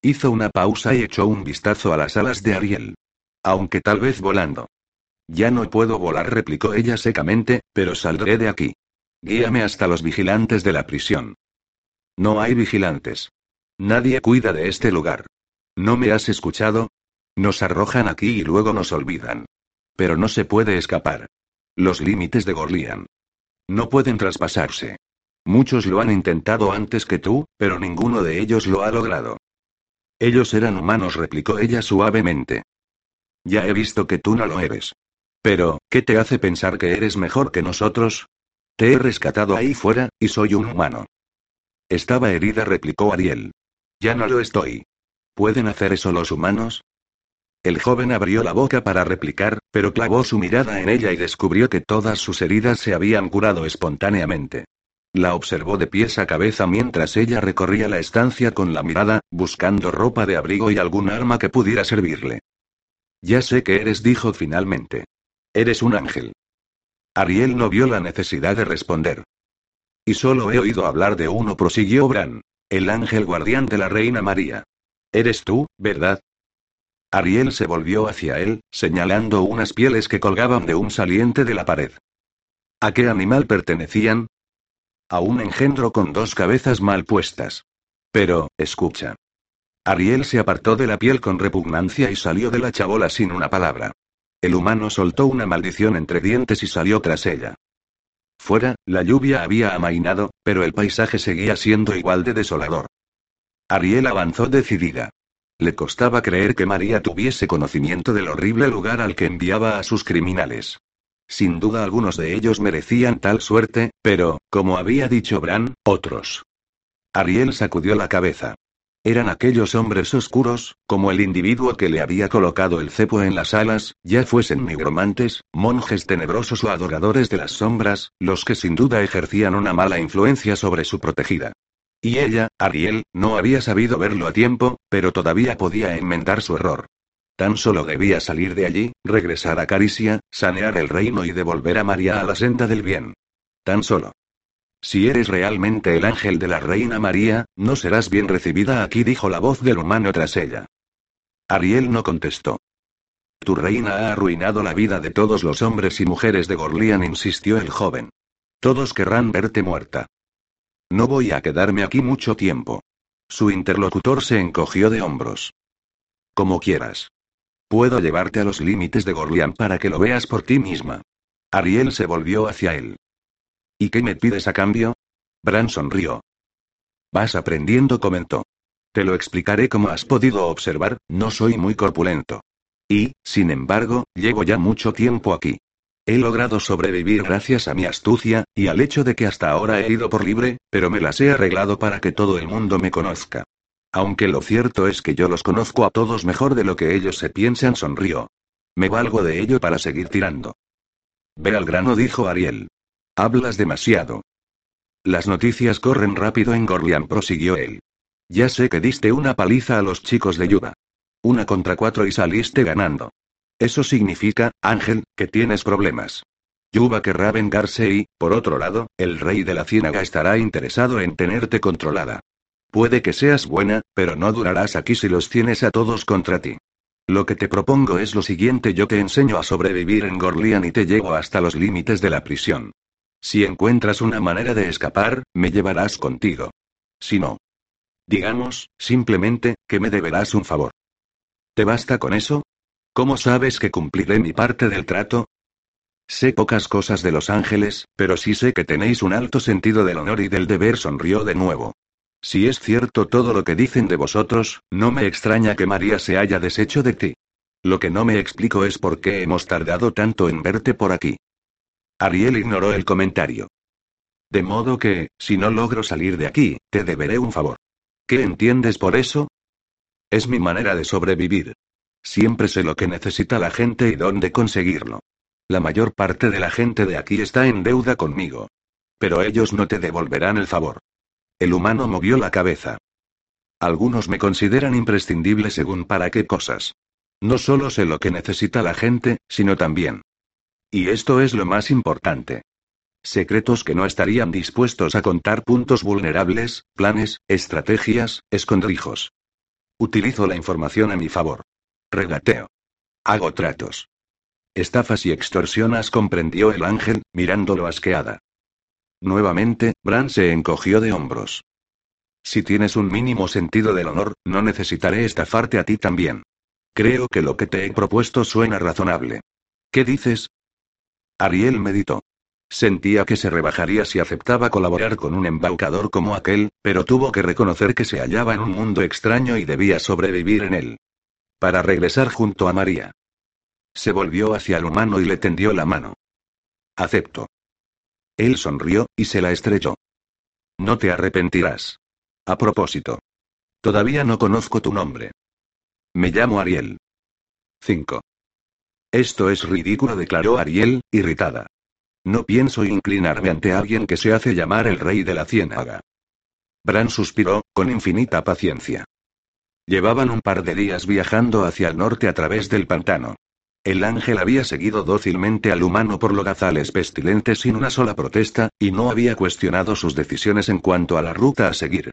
Hizo una pausa y echó un vistazo a las alas de Ariel. Aunque tal vez volando. Ya no puedo volar, replicó ella secamente, pero saldré de aquí. Guíame hasta los vigilantes de la prisión. No hay vigilantes. Nadie cuida de este lugar. ¿No me has escuchado? Nos arrojan aquí y luego nos olvidan. Pero no se puede escapar. Los límites de Gorlian. No pueden traspasarse. Muchos lo han intentado antes que tú, pero ninguno de ellos lo ha logrado. Ellos eran humanos, replicó ella suavemente. Ya he visto que tú no lo eres. Pero, ¿qué te hace pensar que eres mejor que nosotros? Te he rescatado ahí fuera, y soy un humano. Estaba herida, replicó Ariel. Ya no lo estoy. ¿Pueden hacer eso los humanos? El joven abrió la boca para replicar, pero clavó su mirada en ella y descubrió que todas sus heridas se habían curado espontáneamente. La observó de pies a cabeza mientras ella recorría la estancia con la mirada, buscando ropa de abrigo y algún arma que pudiera servirle. Ya sé que eres, dijo finalmente. Eres un ángel. Ariel no vio la necesidad de responder. Y solo he oído hablar de uno, prosiguió Bran. El ángel guardián de la reina María. Eres tú, ¿verdad? Ariel se volvió hacia él, señalando unas pieles que colgaban de un saliente de la pared. ¿A qué animal pertenecían? A un engendro con dos cabezas mal puestas. Pero, escucha. Ariel se apartó de la piel con repugnancia y salió de la chabola sin una palabra. El humano soltó una maldición entre dientes y salió tras ella. Fuera, la lluvia había amainado, pero el paisaje seguía siendo igual de desolador. Ariel avanzó decidida. Le costaba creer que María tuviese conocimiento del horrible lugar al que enviaba a sus criminales. Sin duda algunos de ellos merecían tal suerte, pero, como había dicho Bran, otros. Ariel sacudió la cabeza. Eran aquellos hombres oscuros, como el individuo que le había colocado el cepo en las alas, ya fuesen nigromantes, monjes tenebrosos o adoradores de las sombras, los que sin duda ejercían una mala influencia sobre su protegida. Y ella, Ariel, no había sabido verlo a tiempo, pero todavía podía enmendar su error. Tan solo debía salir de allí, regresar a Caricia, sanear el reino y devolver a María a la senda del bien. Tan solo. Si eres realmente el ángel de la reina María, no serás bien recibida aquí, dijo la voz del humano tras ella. Ariel no contestó. Tu reina ha arruinado la vida de todos los hombres y mujeres de Gorlian, insistió el joven. Todos querrán verte muerta. No voy a quedarme aquí mucho tiempo. Su interlocutor se encogió de hombros. Como quieras. Puedo llevarte a los límites de Gorlian para que lo veas por ti misma. Ariel se volvió hacia él. ¿Y qué me pides a cambio? Bran sonrió. Vas aprendiendo, comentó. Te lo explicaré como has podido observar, no soy muy corpulento. Y, sin embargo, llevo ya mucho tiempo aquí. He logrado sobrevivir gracias a mi astucia, y al hecho de que hasta ahora he ido por libre, pero me las he arreglado para que todo el mundo me conozca. Aunque lo cierto es que yo los conozco a todos mejor de lo que ellos se piensan, sonrió. Me valgo de ello para seguir tirando. Ve al grano, dijo Ariel. Hablas demasiado. Las noticias corren rápido en Gorlian, prosiguió él. Ya sé que diste una paliza a los chicos de Yuba. Una contra cuatro y saliste ganando. Eso significa, Ángel, que tienes problemas. Yuba querrá vengarse y, por otro lado, el rey de la ciénaga estará interesado en tenerte controlada. Puede que seas buena, pero no durarás aquí si los tienes a todos contra ti. Lo que te propongo es lo siguiente, yo te enseño a sobrevivir en Gorlian y te llevo hasta los límites de la prisión. Si encuentras una manera de escapar, me llevarás contigo. Si no. Digamos, simplemente, que me deberás un favor. ¿Te basta con eso? ¿Cómo sabes que cumpliré mi parte del trato? Sé pocas cosas de los ángeles, pero sí sé que tenéis un alto sentido del honor y del deber, sonrió de nuevo. Si es cierto todo lo que dicen de vosotros, no me extraña que María se haya deshecho de ti. Lo que no me explico es por qué hemos tardado tanto en verte por aquí. Ariel ignoró el comentario. De modo que, si no logro salir de aquí, te deberé un favor. ¿Qué entiendes por eso? Es mi manera de sobrevivir. Siempre sé lo que necesita la gente y dónde conseguirlo. La mayor parte de la gente de aquí está en deuda conmigo. Pero ellos no te devolverán el favor. El humano movió la cabeza. Algunos me consideran imprescindible según para qué cosas. No solo sé lo que necesita la gente, sino también. Y esto es lo más importante. Secretos que no estarían dispuestos a contar puntos vulnerables, planes, estrategias, escondrijos. Utilizo la información a mi favor. Regateo. Hago tratos. Estafas y extorsionas, comprendió el ángel, mirándolo asqueada. Nuevamente, Bran se encogió de hombros. Si tienes un mínimo sentido del honor, no necesitaré estafarte a ti también. Creo que lo que te he propuesto suena razonable. ¿Qué dices? Ariel meditó. Sentía que se rebajaría si aceptaba colaborar con un embaucador como aquel, pero tuvo que reconocer que se hallaba en un mundo extraño y debía sobrevivir en él. Para regresar junto a María. Se volvió hacia el humano y le tendió la mano. Acepto. Él sonrió, y se la estrechó. No te arrepentirás. A propósito. Todavía no conozco tu nombre. Me llamo Ariel. 5. Esto es ridículo, declaró Ariel, irritada. No pienso inclinarme ante alguien que se hace llamar el rey de la ciénaga. Bran suspiró, con infinita paciencia. Llevaban un par de días viajando hacia el norte a través del pantano. El ángel había seguido dócilmente al humano por logazales pestilentes sin una sola protesta, y no había cuestionado sus decisiones en cuanto a la ruta a seguir.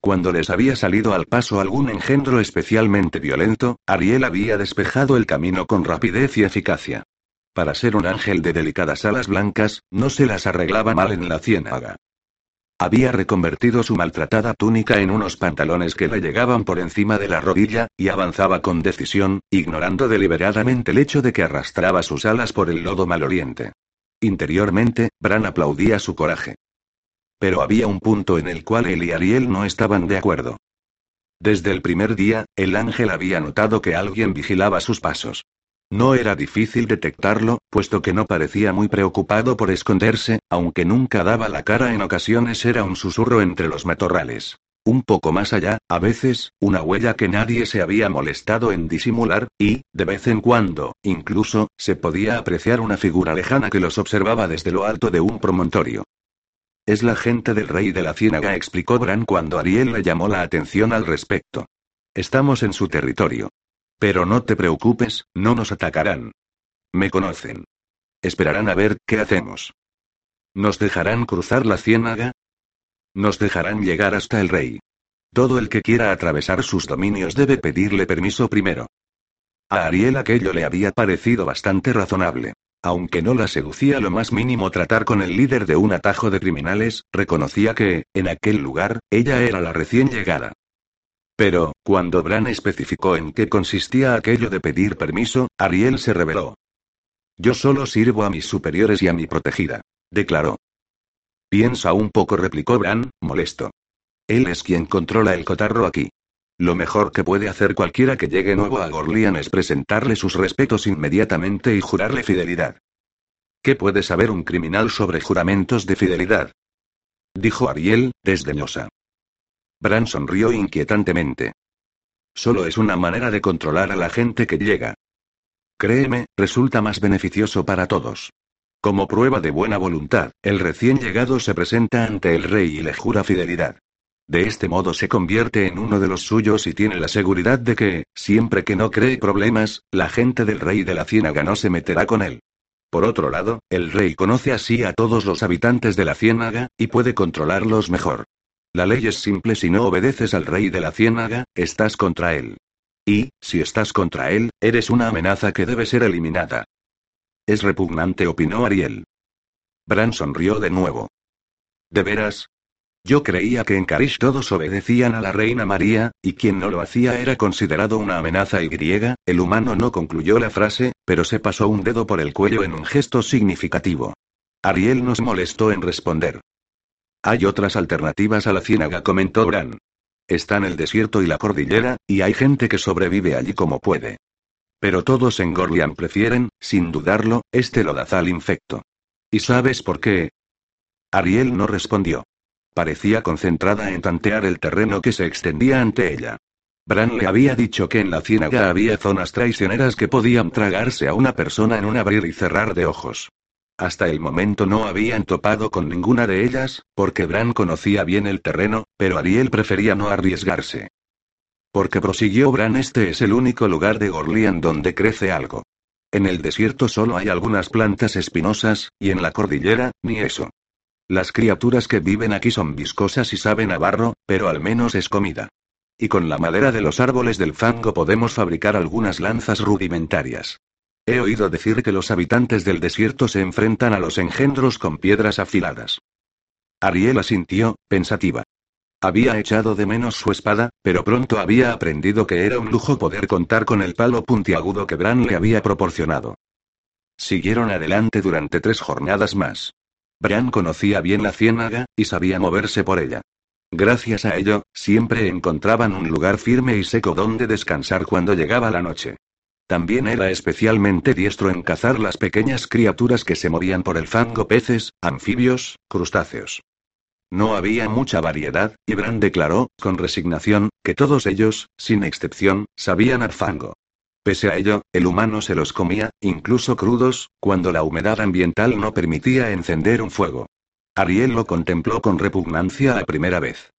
Cuando les había salido al paso algún engendro especialmente violento, Ariel había despejado el camino con rapidez y eficacia. Para ser un ángel de delicadas alas blancas, no se las arreglaba mal en la ciénaga. Había reconvertido su maltratada túnica en unos pantalones que le llegaban por encima de la rodilla, y avanzaba con decisión, ignorando deliberadamente el hecho de que arrastraba sus alas por el lodo maloliente. Interiormente, Bran aplaudía su coraje. Pero había un punto en el cual él y Ariel no estaban de acuerdo. Desde el primer día, el ángel había notado que alguien vigilaba sus pasos. No era difícil detectarlo, puesto que no parecía muy preocupado por esconderse, aunque nunca daba la cara en ocasiones era un susurro entre los matorrales. Un poco más allá, a veces, una huella que nadie se había molestado en disimular, y, de vez en cuando, incluso, se podía apreciar una figura lejana que los observaba desde lo alto de un promontorio. Es la gente del rey de la ciénaga, explicó Bran cuando Ariel le llamó la atención al respecto. Estamos en su territorio. Pero no te preocupes, no nos atacarán. Me conocen. Esperarán a ver qué hacemos. ¿Nos dejarán cruzar la ciénaga? Nos dejarán llegar hasta el rey. Todo el que quiera atravesar sus dominios debe pedirle permiso primero. A Ariel aquello le había parecido bastante razonable. Aunque no la seducía lo más mínimo tratar con el líder de un atajo de criminales, reconocía que, en aquel lugar, ella era la recién llegada. Pero, cuando Bran especificó en qué consistía aquello de pedir permiso, Ariel se rebeló. Yo solo sirvo a mis superiores y a mi protegida, declaró. Piensa un poco, replicó Bran, molesto. Él es quien controla el cotarro aquí. Lo mejor que puede hacer cualquiera que llegue nuevo a Gorlian es presentarle sus respetos inmediatamente y jurarle fidelidad. ¿Qué puede saber un criminal sobre juramentos de fidelidad? Dijo Ariel, desdeñosa. Bran sonrió inquietantemente. Solo es una manera de controlar a la gente que llega. Créeme, resulta más beneficioso para todos. Como prueba de buena voluntad, el recién llegado se presenta ante el rey y le jura fidelidad. De este modo se convierte en uno de los suyos y tiene la seguridad de que, siempre que no cree problemas, la gente del rey de la ciénaga no se meterá con él. Por otro lado, el rey conoce así a todos los habitantes de la ciénaga, y puede controlarlos mejor. La ley es simple si no obedeces al rey de la ciénaga, estás contra él. Y, si estás contra él, eres una amenaza que debe ser eliminada. Es repugnante, opinó Ariel. Bran sonrió de nuevo. ¿De veras? Yo creía que en Karish todos obedecían a la reina María, y quien no lo hacía era considerado una amenaza y griega, el humano no concluyó la frase, pero se pasó un dedo por el cuello en un gesto significativo. Ariel nos molestó en responder. Hay otras alternativas a la ciénaga, comentó Bran. Están el desierto y la cordillera, y hay gente que sobrevive allí como puede. Pero todos en Gorlian prefieren, sin dudarlo, este lodazal infecto. ¿Y sabes por qué? Ariel no respondió. Parecía concentrada en tantear el terreno que se extendía ante ella. Bran le había dicho que en la ciénaga había zonas traicioneras que podían tragarse a una persona en un abrir y cerrar de ojos. Hasta el momento no habían topado con ninguna de ellas, porque Bran conocía bien el terreno, pero Ariel prefería no arriesgarse. Porque prosiguió Bran, este es el único lugar de Gorlian donde crece algo. En el desierto solo hay algunas plantas espinosas, y en la cordillera, ni eso. Las criaturas que viven aquí son viscosas y saben a barro, pero al menos es comida. Y con la madera de los árboles del fango podemos fabricar algunas lanzas rudimentarias. He oído decir que los habitantes del desierto se enfrentan a los engendros con piedras afiladas. Ariel asintió, pensativa. Había echado de menos su espada, pero pronto había aprendido que era un lujo poder contar con el palo puntiagudo que Bran le había proporcionado. Siguieron adelante durante tres jornadas más. Bran conocía bien la ciénaga, y sabía moverse por ella. Gracias a ello, siempre encontraban un lugar firme y seco donde descansar cuando llegaba la noche. También era especialmente diestro en cazar las pequeñas criaturas que se movían por el fango peces, anfibios, crustáceos. No había mucha variedad, y Bran declaró, con resignación, que todos ellos, sin excepción, sabían al fango. Pese a ello, el humano se los comía, incluso crudos, cuando la humedad ambiental no permitía encender un fuego. Ariel lo contempló con repugnancia a primera vez.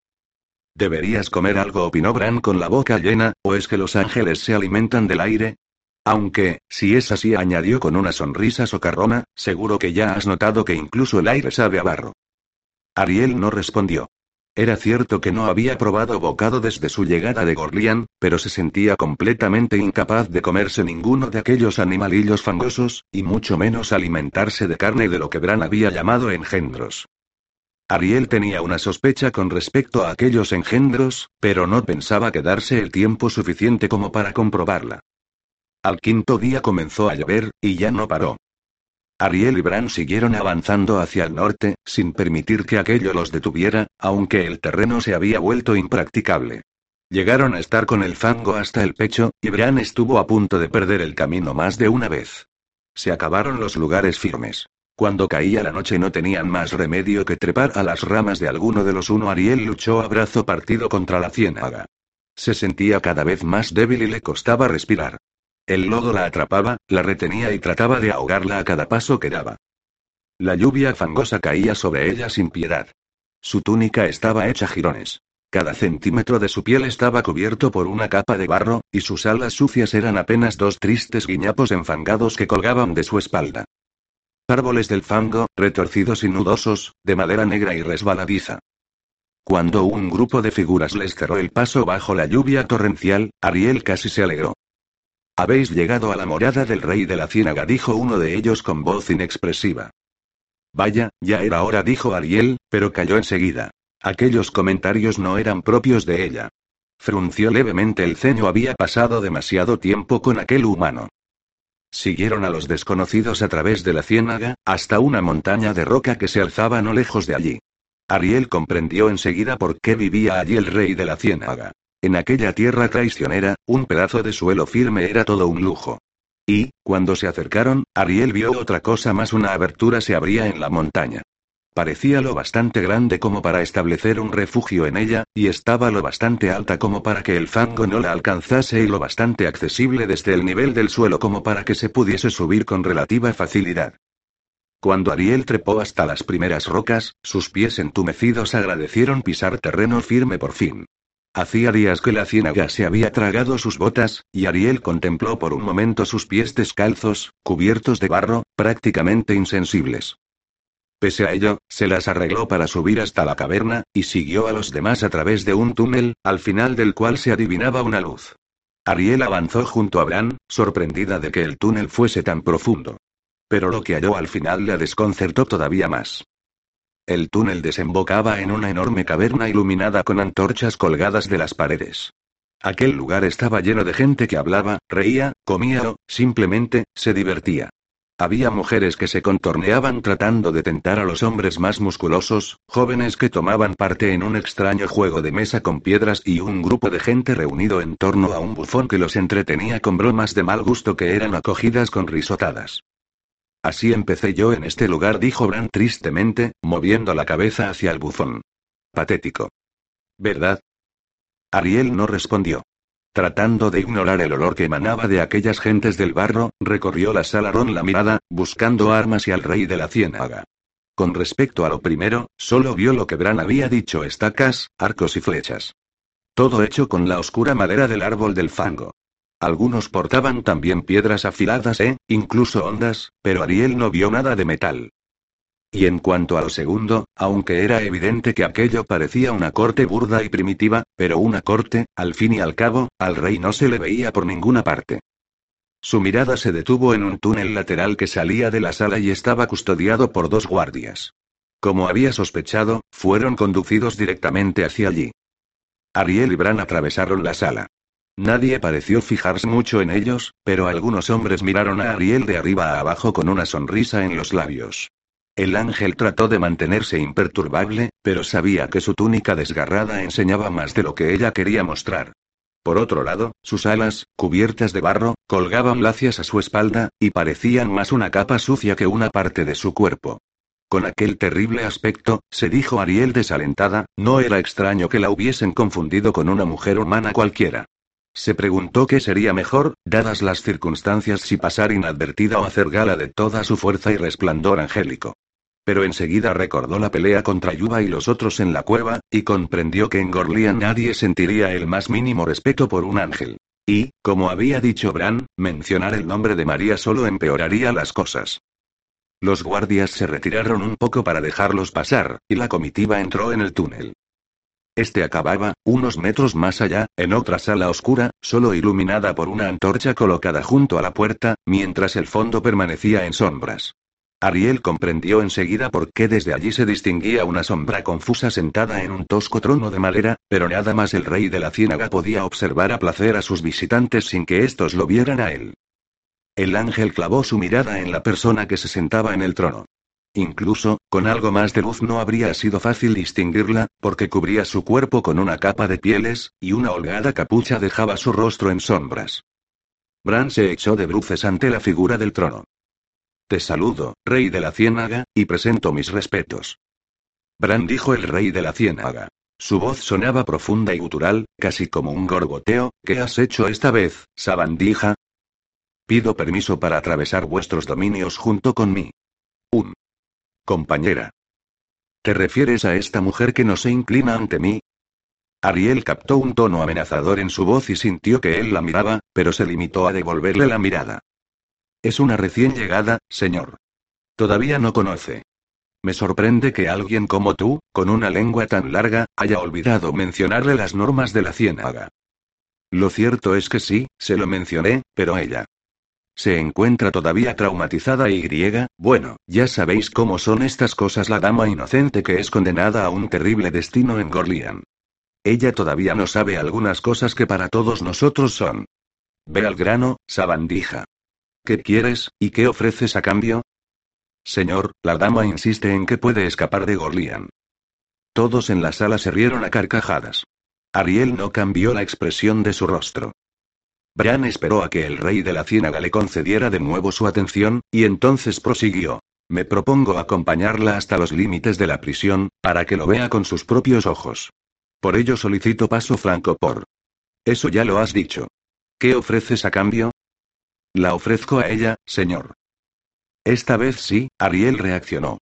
Deberías comer algo, opinó Bran con la boca llena, o es que los ángeles se alimentan del aire. Aunque, si es así, añadió con una sonrisa socarrona, seguro que ya has notado que incluso el aire sabe a barro. Ariel no respondió. Era cierto que no había probado bocado desde su llegada de Gorlian, pero se sentía completamente incapaz de comerse ninguno de aquellos animalillos fangosos, y mucho menos alimentarse de carne de lo que Bran había llamado engendros. Ariel tenía una sospecha con respecto a aquellos engendros, pero no pensaba quedarse el tiempo suficiente como para comprobarla. Al quinto día comenzó a llover, y ya no paró. Ariel y Bran siguieron avanzando hacia el norte, sin permitir que aquello los detuviera, aunque el terreno se había vuelto impracticable. Llegaron a estar con el fango hasta el pecho, y Bran estuvo a punto de perder el camino más de una vez. Se acabaron los lugares firmes. Cuando caía la noche no tenían más remedio que trepar a las ramas de alguno de los uno. Ariel luchó a brazo partido contra la ciénaga. Se sentía cada vez más débil y le costaba respirar. El lodo la atrapaba, la retenía y trataba de ahogarla a cada paso que daba. La lluvia fangosa caía sobre ella sin piedad. Su túnica estaba hecha jirones. Cada centímetro de su piel estaba cubierto por una capa de barro, y sus alas sucias eran apenas dos tristes guiñapos enfangados que colgaban de su espalda. Árboles del fango, retorcidos y nudosos, de madera negra y resbaladiza. Cuando un grupo de figuras les cerró el paso bajo la lluvia torrencial, Ariel casi se alegró. Habéis llegado a la morada del rey de la ciénaga, dijo uno de ellos con voz inexpresiva. Vaya, ya era hora, dijo Ariel, pero cayó enseguida. Aquellos comentarios no eran propios de ella. Frunció levemente el ceño, había pasado demasiado tiempo con aquel humano. Siguieron a los desconocidos a través de la ciénaga, hasta una montaña de roca que se alzaba no lejos de allí. Ariel comprendió enseguida por qué vivía allí el rey de la ciénaga. En aquella tierra traicionera, un pedazo de suelo firme era todo un lujo. Y, cuando se acercaron, Ariel vio otra cosa más, una abertura se abría en la montaña. Parecía lo bastante grande como para establecer un refugio en ella, y estaba lo bastante alta como para que el fango no la alcanzase y lo bastante accesible desde el nivel del suelo como para que se pudiese subir con relativa facilidad. Cuando Ariel trepó hasta las primeras rocas, sus pies entumecidos agradecieron pisar terreno firme por fin. Hacía días que la ciénaga se había tragado sus botas, y Ariel contempló por un momento sus pies descalzos, cubiertos de barro, prácticamente insensibles. Pese a ello, se las arregló para subir hasta la caverna, y siguió a los demás a través de un túnel, al final del cual se adivinaba una luz. Ariel avanzó junto a Bran, sorprendida de que el túnel fuese tan profundo. Pero lo que halló al final la desconcertó todavía más. El túnel desembocaba en una enorme caverna iluminada con antorchas colgadas de las paredes. Aquel lugar estaba lleno de gente que hablaba, reía, comía o, simplemente, se divertía. Había mujeres que se contorneaban tratando de tentar a los hombres más musculosos, jóvenes que tomaban parte en un extraño juego de mesa con piedras y un grupo de gente reunido en torno a un bufón que los entretenía con bromas de mal gusto que eran acogidas con risotadas. Así empecé yo en este lugar, dijo Bran tristemente, moviendo la cabeza hacia el buzón. Patético. ¿Verdad? Ariel no respondió. Tratando de ignorar el olor que emanaba de aquellas gentes del barro, recorrió la sala Ron la mirada, buscando armas y al rey de la ciénaga. Con respecto a lo primero, solo vio lo que Bran había dicho: estacas, arcos y flechas. Todo hecho con la oscura madera del árbol del fango. Algunos portaban también piedras afiladas e, incluso hondas, pero Ariel no vio nada de metal. Y en cuanto al segundo, aunque era evidente que aquello parecía una corte burda y primitiva, pero una corte, al fin y al cabo, al rey no se le veía por ninguna parte. Su mirada se detuvo en un túnel lateral que salía de la sala y estaba custodiado por dos guardias. Como había sospechado, fueron conducidos directamente hacia allí. Ariel y Bran atravesaron la sala. Nadie pareció fijarse mucho en ellos, pero algunos hombres miraron a Ariel de arriba a abajo con una sonrisa en los labios. El ángel trató de mantenerse imperturbable, pero sabía que su túnica desgarrada enseñaba más de lo que ella quería mostrar. Por otro lado, sus alas, cubiertas de barro, colgaban lacias a su espalda, y parecían más una capa sucia que una parte de su cuerpo. Con aquel terrible aspecto, se dijo Ariel desalentada, no era extraño que la hubiesen confundido con una mujer humana cualquiera. Se preguntó qué sería mejor, dadas las circunstancias, si pasar inadvertida o hacer gala de toda su fuerza y resplandor angélico. Pero enseguida recordó la pelea contra Yuba y los otros en la cueva, y comprendió que en Gorlian nadie sentiría el más mínimo respeto por un ángel. Y, como había dicho Bran, mencionar el nombre de María solo empeoraría las cosas. Los guardias se retiraron un poco para dejarlos pasar, y la comitiva entró en el túnel. Este acababa, unos metros más allá, en otra sala oscura, solo iluminada por una antorcha colocada junto a la puerta, mientras el fondo permanecía en sombras. Ariel comprendió enseguida por qué desde allí se distinguía una sombra confusa sentada en un tosco trono de madera, pero nada más el rey de la ciénaga podía observar a placer a sus visitantes sin que éstos lo vieran a él. El ángel clavó su mirada en la persona que se sentaba en el trono. Incluso, con algo más de luz no habría sido fácil distinguirla, porque cubría su cuerpo con una capa de pieles, y una holgada capucha dejaba su rostro en sombras. Bran se echó de bruces ante la figura del trono. Te saludo, rey de la ciénaga, y presento mis respetos. Bran dijo el rey de la ciénaga. Su voz sonaba profunda y gutural, casi como un gorgoteo. ¿Qué has hecho esta vez, sabandija? Pido permiso para atravesar vuestros dominios junto con mí. Un compañera. ¿Te refieres a esta mujer que no se inclina ante mí? Ariel captó un tono amenazador en su voz y sintió que él la miraba, pero se limitó a devolverle la mirada. Es una recién llegada, señor. Todavía no conoce. Me sorprende que alguien como tú, con una lengua tan larga, haya olvidado mencionarle las normas de la ciénaga. Lo cierto es que sí, se lo mencioné, pero ella. Se encuentra todavía traumatizada y griega, bueno, ya sabéis cómo son estas cosas la dama inocente que es condenada a un terrible destino en Gorlian. Ella todavía no sabe algunas cosas que para todos nosotros son. Ve al grano, sabandija. ¿Qué quieres, y qué ofreces a cambio? Señor, la dama insiste en que puede escapar de Gorlian. Todos en la sala se rieron a carcajadas. Ariel no cambió la expresión de su rostro. Bran esperó a que el rey de la ciénaga le concediera de nuevo su atención, y entonces prosiguió. Me propongo acompañarla hasta los límites de la prisión, para que lo vea con sus propios ojos. Por ello solicito paso franco por. Eso ya lo has dicho. ¿Qué ofreces a cambio? La ofrezco a ella, señor. Esta vez sí, Ariel reaccionó.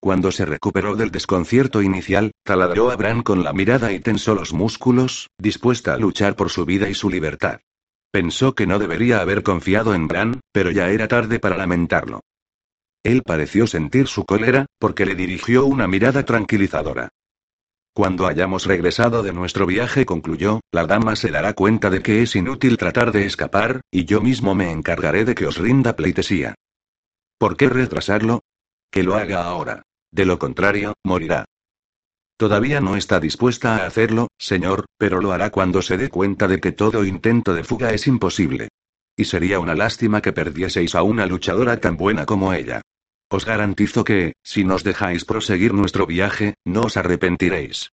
Cuando se recuperó del desconcierto inicial, taladró a Bran con la mirada y tensó los músculos, dispuesta a luchar por su vida y su libertad. Pensó que no debería haber confiado en Bran, pero ya era tarde para lamentarlo. Él pareció sentir su cólera, porque le dirigió una mirada tranquilizadora. Cuando hayamos regresado de nuestro viaje, concluyó, la dama se dará cuenta de que es inútil tratar de escapar, y yo mismo me encargaré de que os rinda pleitesía. ¿Por qué retrasarlo? Que lo haga ahora. De lo contrario, morirá. Todavía no está dispuesta a hacerlo, señor, pero lo hará cuando se dé cuenta de que todo intento de fuga es imposible. Y sería una lástima que perdieseis a una luchadora tan buena como ella. Os garantizo que, si nos dejáis proseguir nuestro viaje, no os arrepentiréis.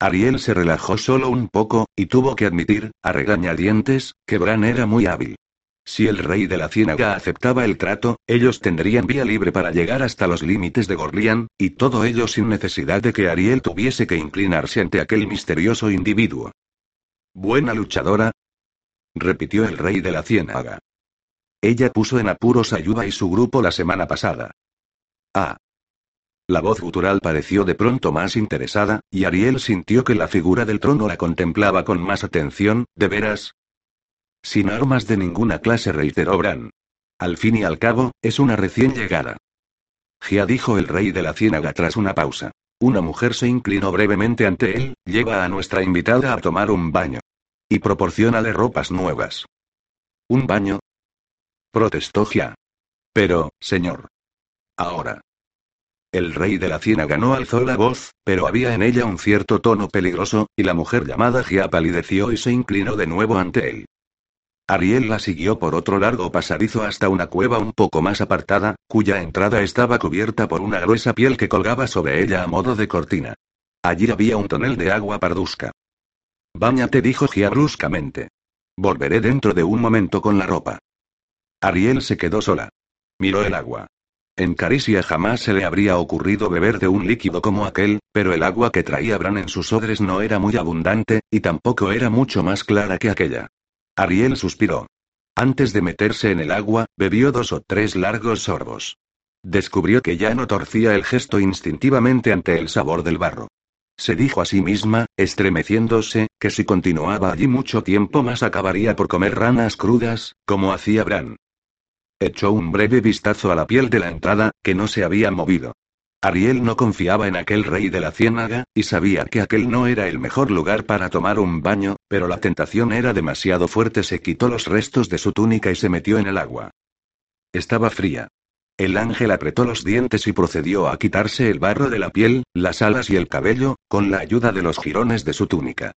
Ariel se relajó solo un poco, y tuvo que admitir, a regañadientes, que Bran era muy hábil. Si el rey de la ciénaga aceptaba el trato, ellos tendrían vía libre para llegar hasta los límites de Gorlian, y todo ello sin necesidad de que Ariel tuviese que inclinarse ante aquel misterioso individuo. ¿Buena luchadora? repitió el rey de la ciénaga. Ella puso en apuros a Yuba y su grupo la semana pasada. Ah. La voz gutural pareció de pronto más interesada, y Ariel sintió que la figura del trono la contemplaba con más atención, ¿de veras? Sin armas de ninguna clase, reiteró Bran. Al fin y al cabo, es una recién llegada. Gia dijo el rey de la ciénaga tras una pausa. Una mujer se inclinó brevemente ante él, lleva a nuestra invitada a tomar un baño. Y proporcionale ropas nuevas. ¿Un baño? Protestó Gia. Pero, señor. Ahora. El rey de la ciénaga no alzó la voz, pero había en ella un cierto tono peligroso, y la mujer llamada Gia palideció y se inclinó de nuevo ante él. Ariel la siguió por otro largo pasadizo hasta una cueva un poco más apartada, cuya entrada estaba cubierta por una gruesa piel que colgaba sobre ella a modo de cortina. Allí había un tonel de agua pardusca. Báñate, dijo Gia bruscamente. Volveré dentro de un momento con la ropa. Ariel se quedó sola. Miró el agua. En Caricia jamás se le habría ocurrido beber de un líquido como aquel, pero el agua que traía Bran en sus odres no era muy abundante, y tampoco era mucho más clara que aquella. Ariel suspiró. Antes de meterse en el agua, bebió dos o tres largos sorbos. Descubrió que ya no torcía el gesto instintivamente ante el sabor del barro. Se dijo a sí misma, estremeciéndose, que si continuaba allí mucho tiempo más acabaría por comer ranas crudas, como hacía Bran. Echó un breve vistazo a la piel de la entrada, que no se había movido. Ariel no confiaba en aquel rey de la ciénaga, y sabía que aquel no era el mejor lugar para tomar un baño, pero la tentación era demasiado fuerte. Se quitó los restos de su túnica y se metió en el agua. Estaba fría. El ángel apretó los dientes y procedió a quitarse el barro de la piel, las alas y el cabello, con la ayuda de los jirones de su túnica.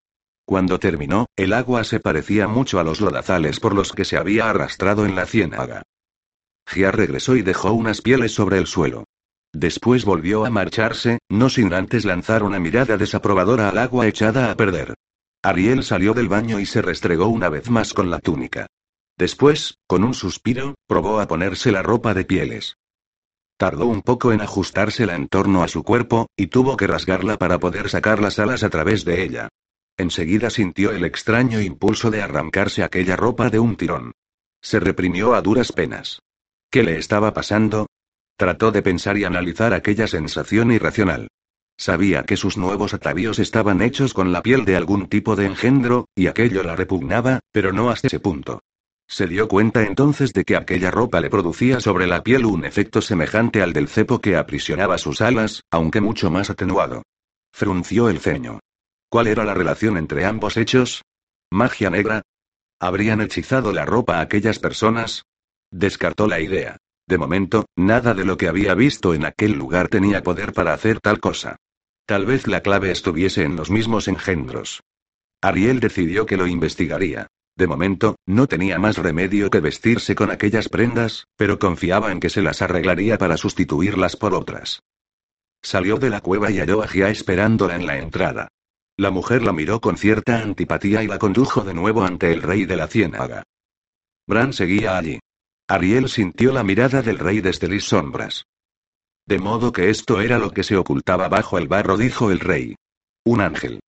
Cuando terminó, el agua se parecía mucho a los lodazales por los que se había arrastrado en la ciénaga. Gia regresó y dejó unas pieles sobre el suelo. Después volvió a marcharse, no sin antes lanzar una mirada desaprobadora al agua echada a perder. Ariel salió del baño y se restregó una vez más con la túnica. Después, con un suspiro, probó a ponerse la ropa de pieles. Tardó un poco en ajustársela en torno a su cuerpo, y tuvo que rasgarla para poder sacar las alas a través de ella. Enseguida sintió el extraño impulso de arrancarse aquella ropa de un tirón. Se reprimió a duras penas. ¿Qué le estaba pasando? Trató de pensar y analizar aquella sensación irracional. Sabía que sus nuevos atavíos estaban hechos con la piel de algún tipo de engendro, y aquello la repugnaba, pero no hasta ese punto. Se dio cuenta entonces de que aquella ropa le producía sobre la piel un efecto semejante al del cepo que aprisionaba sus alas, aunque mucho más atenuado. Frunció el ceño. ¿Cuál era la relación entre ambos hechos? ¿Magia negra? ¿Habrían hechizado la ropa a aquellas personas? Descartó la idea. De momento, nada de lo que había visto en aquel lugar tenía poder para hacer tal cosa. Tal vez la clave estuviese en los mismos engendros. Ariel decidió que lo investigaría. De momento, no tenía más remedio que vestirse con aquellas prendas, pero confiaba en que se las arreglaría para sustituirlas por otras. Salió de la cueva y halló a Gia esperándola en la entrada. La mujer la miró con cierta antipatía y la condujo de nuevo ante el rey de la ciénaga. Bran seguía allí. Ariel sintió la mirada del rey desde las sombras. De modo que esto era lo que se ocultaba bajo el barro, dijo el rey. Un ángel.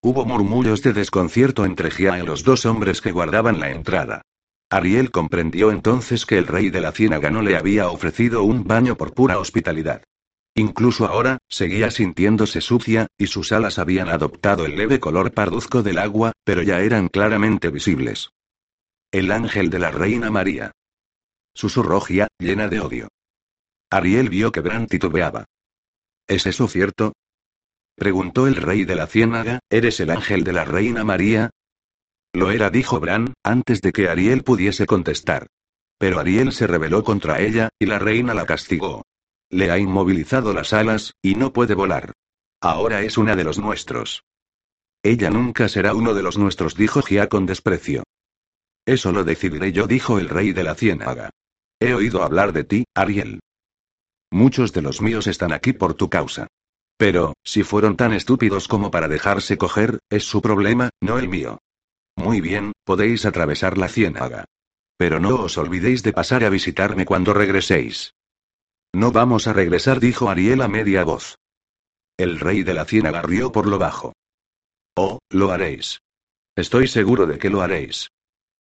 Hubo murmullos de desconcierto entre Gia y los dos hombres que guardaban la entrada. Ariel comprendió entonces que el rey de la ciénaga no le había ofrecido un baño por pura hospitalidad. Incluso ahora, seguía sintiéndose sucia, y sus alas habían adoptado el leve color parduzco del agua, pero ya eran claramente visibles. El ángel de la reina María. Susurró Gia, llena de odio. Ariel vio que Bran titubeaba. ¿Es eso cierto? Preguntó el rey de la ciénaga, ¿eres el ángel de la reina María? Lo era, dijo Bran, antes de que Ariel pudiese contestar. Pero Ariel se rebeló contra ella, y la reina la castigó. Le ha inmovilizado las alas, y no puede volar. Ahora es una de los nuestros. Ella nunca será uno de los nuestros, dijo Gia con desprecio. Eso lo decidiré yo, dijo el rey de la ciénaga. He oído hablar de ti, Ariel. Muchos de los míos están aquí por tu causa. Pero, si fueron tan estúpidos como para dejarse coger, es su problema, no el mío. Muy bien, podéis atravesar la ciénaga. Pero no os olvidéis de pasar a visitarme cuando regreséis. No vamos a regresar, dijo Ariel a media voz. El rey de la ciénaga rió por lo bajo. Oh, lo haréis. Estoy seguro de que lo haréis.